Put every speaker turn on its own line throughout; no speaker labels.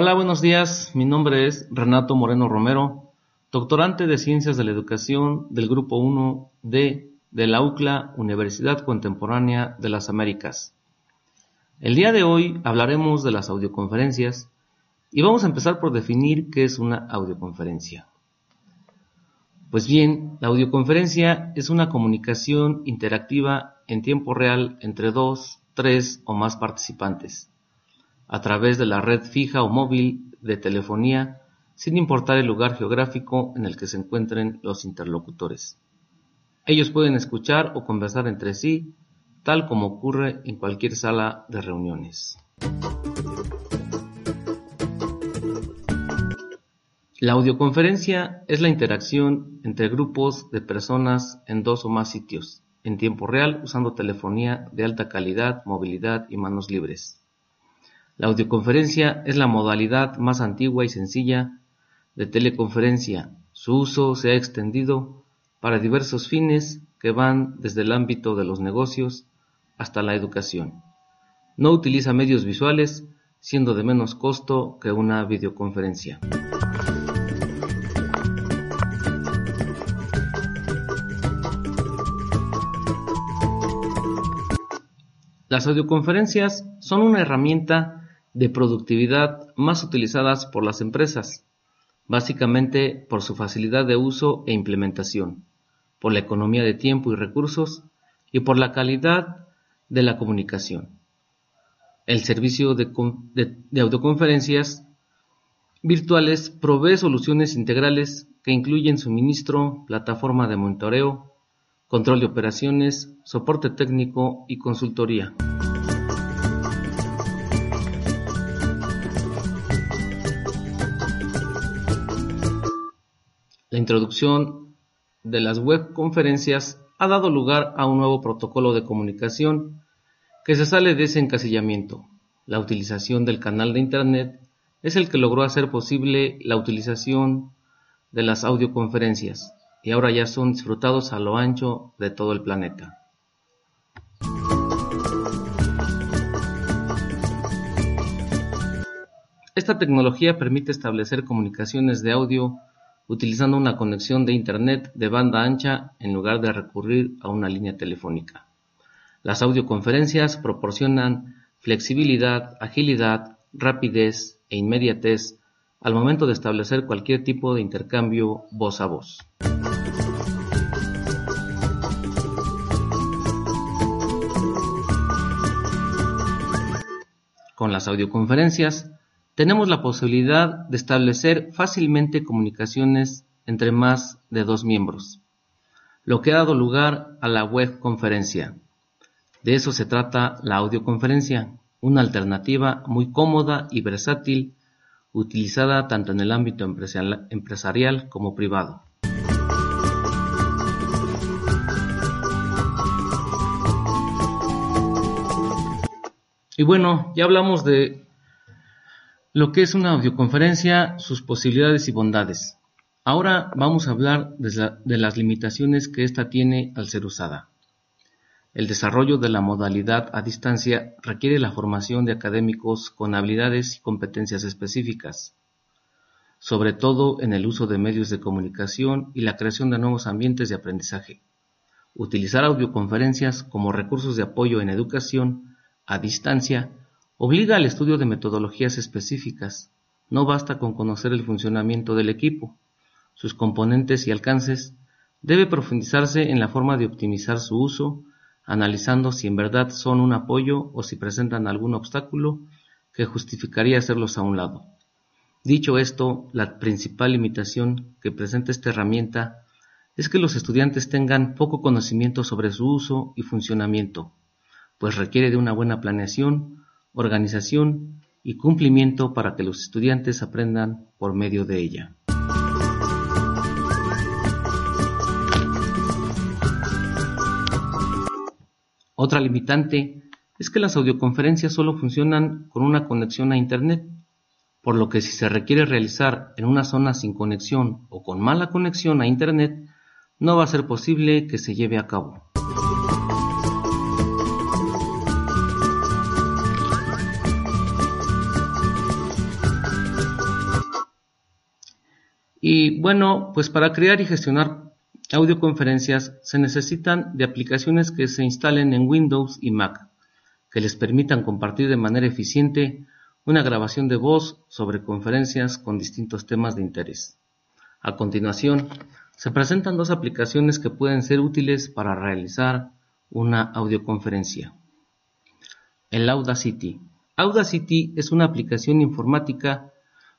Hola, buenos días. Mi nombre es Renato Moreno Romero, doctorante de Ciencias de la Educación del Grupo 1D de la UCLA, Universidad Contemporánea de las Américas. El día de hoy hablaremos de las audioconferencias y vamos a empezar por definir qué es una audioconferencia. Pues bien, la audioconferencia es una comunicación interactiva en tiempo real entre dos, tres o más participantes, a través de la red fija o móvil de telefonía, sin importar el lugar geográfico en el que se encuentren los interlocutores. Ellos pueden escuchar o conversar entre sí, tal como ocurre en cualquier sala de reuniones. La audioconferencia es la interacción entre grupos de personas en dos o más sitios, en tiempo real usando telefonía de alta calidad, movilidad y manos libres. La audioconferencia es la modalidad más antigua y sencilla de teleconferencia. Su uso se ha extendido para diversos fines que van desde el ámbito de los negocios hasta la educación. No utiliza medios visuales, siendo de menos costo que una videoconferencia. Las audioconferencias son una herramienta de productividad más utilizadas por las empresas, básicamente por su facilidad de uso e implementación, por la economía de tiempo y recursos y por la calidad de la comunicación. El servicio de, audioconferencias virtuales provee soluciones integrales que incluyen suministro, plataforma de monitoreo, control de operaciones, soporte técnico y consultoría. La introducción de las web conferencias ha dado lugar a un nuevo protocolo de comunicación que se sale de ese encasillamiento. La utilización del canal de Internet es el que logró hacer posible la utilización de las audioconferencias, y ahora ya son disfrutados a lo ancho de todo el planeta. Esta tecnología permite establecer comunicaciones de audio utilizando una conexión de Internet de banda ancha en lugar de recurrir a una línea telefónica. Las audioconferencias proporcionan flexibilidad, agilidad, rapidez e inmediatez al momento de establecer cualquier tipo de intercambio voz a voz. Con las audioconferencias tenemos la posibilidad de establecer fácilmente comunicaciones entre más de dos miembros, lo que ha dado lugar a la web conferencia. De eso se trata la audioconferencia, una alternativa muy cómoda y versátil utilizada tanto en el ámbito empresarial como privado. Y bueno, ya hablamos de lo que es una audioconferencia, sus posibilidades y bondades. Ahora vamos a hablar de, las limitaciones que ésta tiene al ser usada. El desarrollo de la modalidad a distancia requiere la formación de académicos con habilidades y competencias específicas, sobre todo en el uso de medios de comunicación y la creación de nuevos ambientes de aprendizaje. Utilizar audioconferencias como recursos de apoyo en educación a distancia obliga al estudio de metodologías específicas. No basta con conocer el funcionamiento del equipo, sus componentes y alcances, debe profundizarse en la forma de optimizar su uso analizando si en verdad son un apoyo o si presentan algún obstáculo que justificaría hacerlos a un lado. Dicho esto, la principal limitación que presenta esta herramienta es que los estudiantes tengan poco conocimiento sobre su uso y funcionamiento, pues requiere de una buena planeación, organización y cumplimiento para que los estudiantes aprendan por medio de ella. Otra limitante es que las audioconferencias solo funcionan con una conexión a Internet, por lo que si se requiere realizar en una zona sin conexión o con mala conexión a Internet, no va a ser posible que se lleve a cabo. Y bueno, pues para crear y gestionar audioconferencias se necesitan de aplicaciones que se instalen en Windows y Mac, que les permitan compartir de manera eficiente una grabación de voz sobre conferencias con distintos temas de interés. A continuación, se presentan dos aplicaciones que pueden ser útiles para realizar una audioconferencia. El Audacity. Audacity es una aplicación informática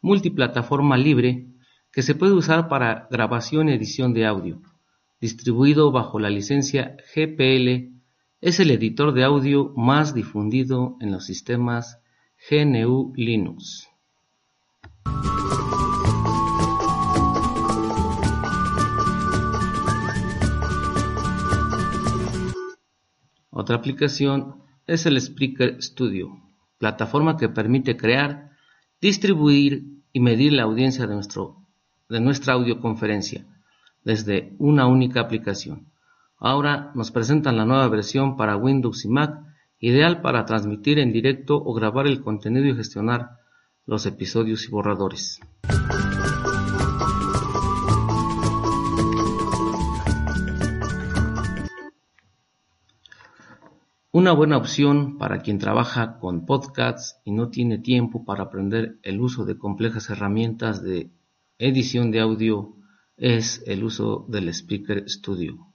multiplataforma libre que se puede usar para grabación y edición de audio. Distribuido bajo la licencia GPL, es el editor de audio más difundido en los sistemas GNU Linux. Otra aplicación es el Spreaker Studio, plataforma que permite crear, distribuir y medir la audiencia de, nuestro, de nuestra audioconferencia desde una única aplicación. Ahora nos presentan la nueva versión para Windows y Mac, ideal para transmitir en directo o grabar el contenido y gestionar los episodios y borradores. Una buena opción para quien trabaja con podcasts y no tiene tiempo para aprender el uso de complejas herramientas de edición de audio es el uso del Speaker Studio.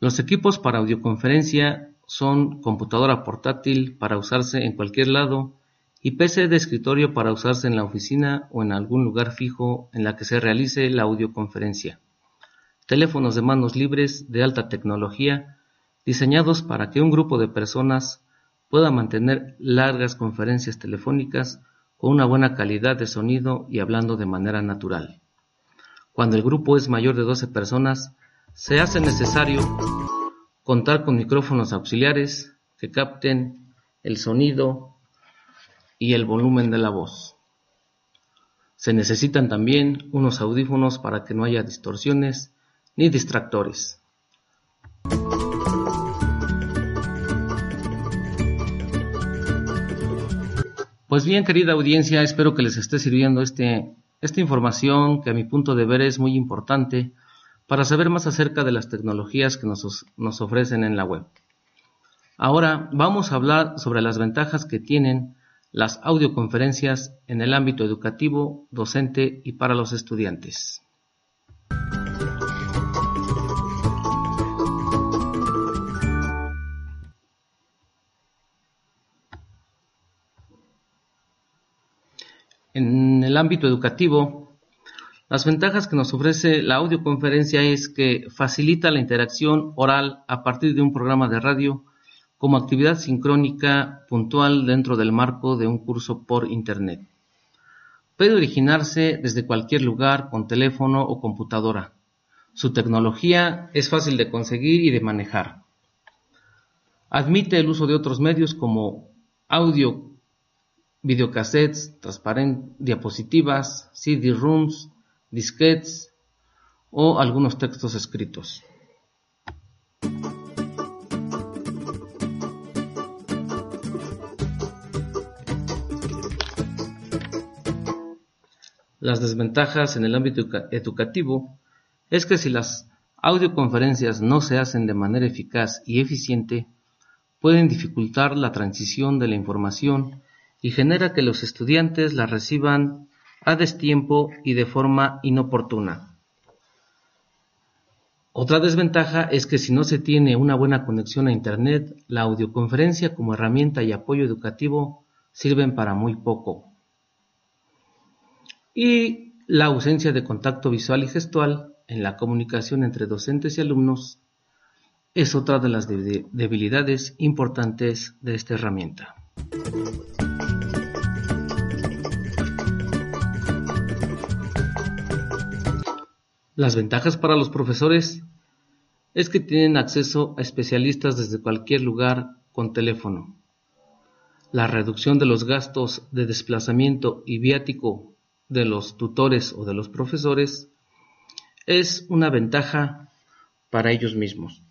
Los equipos para audioconferencia son computadora portátil para usarse en cualquier lado y PC de escritorio para usarse en la oficina o en algún lugar fijo en la que se realice la audioconferencia teléfonos de manos libres de alta tecnología diseñados para que un grupo de personas pueda mantener largas conferencias telefónicas con una buena calidad de sonido y hablando de manera natural. Cuando el grupo es mayor de 12 personas, se hace necesario contar con micrófonos auxiliares que capten el sonido y el volumen de la voz. Se necesitan también unos audífonos para que no haya distorsiones ni distractores. Pues bien, querida audiencia, espero que les esté sirviendo este, esta información que a mi punto de ver es muy importante para saber más acerca de las tecnologías que nos, nos ofrecen en la web. Ahora vamos a hablar sobre las ventajas que tienen las audioconferencias en el ámbito educativo, docente y para los estudiantes. Ámbito educativo, las ventajas que nos ofrece la audioconferencia es que facilita la interacción oral a partir de un programa de radio como actividad sincrónica puntual dentro del marco de un curso por Internet. Puede originarse desde cualquier lugar con teléfono o computadora. Su tecnología es fácil de conseguir y de manejar. Admite el uso de otros medios como audio videocassettes, diapositivas, CD-rooms, disquetes o algunos textos escritos. Las desventajas en el ámbito educativo es que si las audioconferencias no se hacen de manera eficaz y eficiente, pueden dificultar la transición de la información y genera que los estudiantes la reciban a destiempo y de forma inoportuna. Otra desventaja es que si no se tiene una buena conexión a Internet, la audioconferencia como herramienta y apoyo educativo sirven para muy poco. Y la ausencia de contacto visual y gestual en la comunicación entre docentes y alumnos es otra de las debilidades importantes de esta herramienta. Las ventajas para los profesores es que tienen acceso a especialistas desde cualquier lugar con teléfono. La reducción de los gastos de desplazamiento y viático de los tutores o de los profesores es una ventaja para ellos mismos.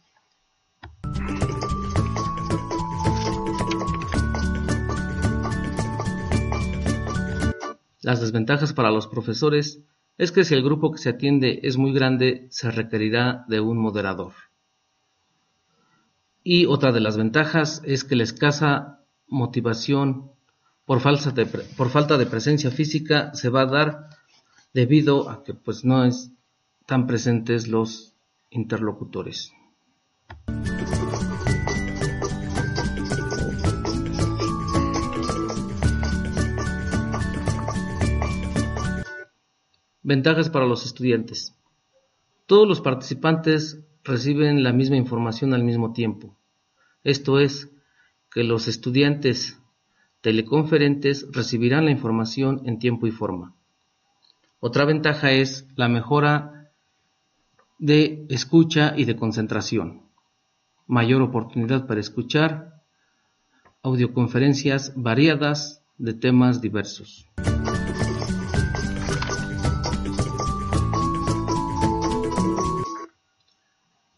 Las desventajas para los profesores es que si el grupo que se atiende es muy grande, se requerirá de un moderador. Y otra de las ventajas es que la escasa motivación por, falta de presencia física se va a dar debido a que pues no están presentes los interlocutores. Ventajas para los estudiantes. Todos los participantes reciben la misma información al mismo tiempo. Esto es, que los estudiantes teleconferentes recibirán la información en tiempo y forma. Otra ventaja es la mejora de escucha y de concentración. Mayor oportunidad para escuchar audioconferencias variadas de temas diversos.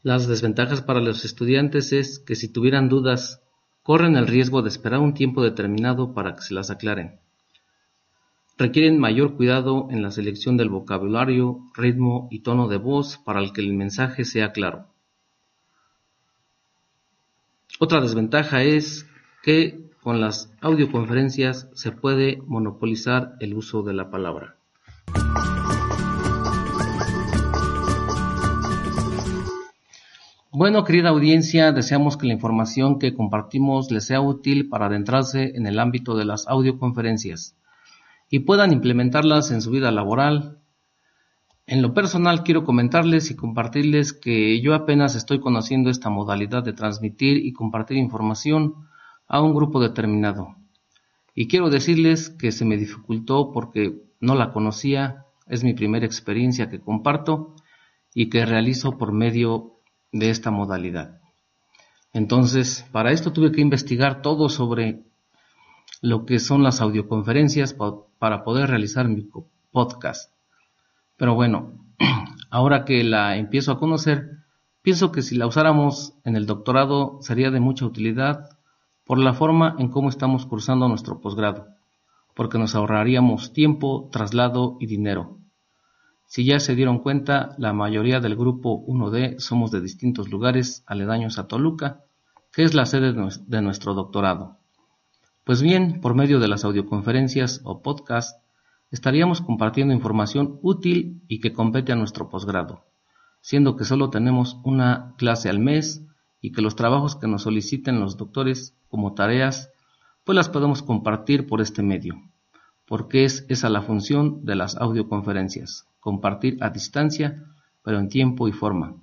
Las desventajas para los estudiantes es que si tuvieran dudas, corren el riesgo de esperar un tiempo determinado para que se las aclaren. Requieren mayor cuidado en la selección del vocabulario, ritmo y tono de voz para que el mensaje sea claro. Otra desventaja es que con las audioconferencias se puede monopolizar el uso de la palabra. Bueno, querida audiencia, deseamos que la información que compartimos les sea útil para adentrarse en el ámbito de las audioconferencias y puedan implementarlas en su vida laboral. En lo personal quiero comentarles y compartirles que yo apenas estoy conociendo esta modalidad de transmitir y compartir información a un grupo determinado. Y quiero decirles que se me dificultó porque no la conocía, es mi primera experiencia que comparto y que realizo por medio de esta modalidad. Entonces, para esto tuve que investigar todo sobre lo que son las audioconferencias para poder realizar mi podcast. Pero bueno, ahora que la empiezo a conocer, pienso que si la usáramos en el doctorado sería de mucha utilidad por la forma en cómo estamos cursando nuestro posgrado, porque nos ahorraríamos tiempo, traslado y dinero. Si ya se dieron cuenta, la mayoría del grupo 1D somos de distintos lugares aledaños a Toluca, que es la sede de nuestro doctorado. Pues bien, por medio de las audioconferencias o podcast, estaríamos compartiendo información útil y que compete a nuestro posgrado, siendo que solo tenemos una clase al mes y que los trabajos que nos soliciten los doctores como tareas, pues las podemos compartir por este medio, porque es esa la función de las audioconferencias compartir a distancia, pero en tiempo y forma.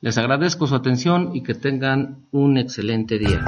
Les agradezco su atención y que tengan un excelente día.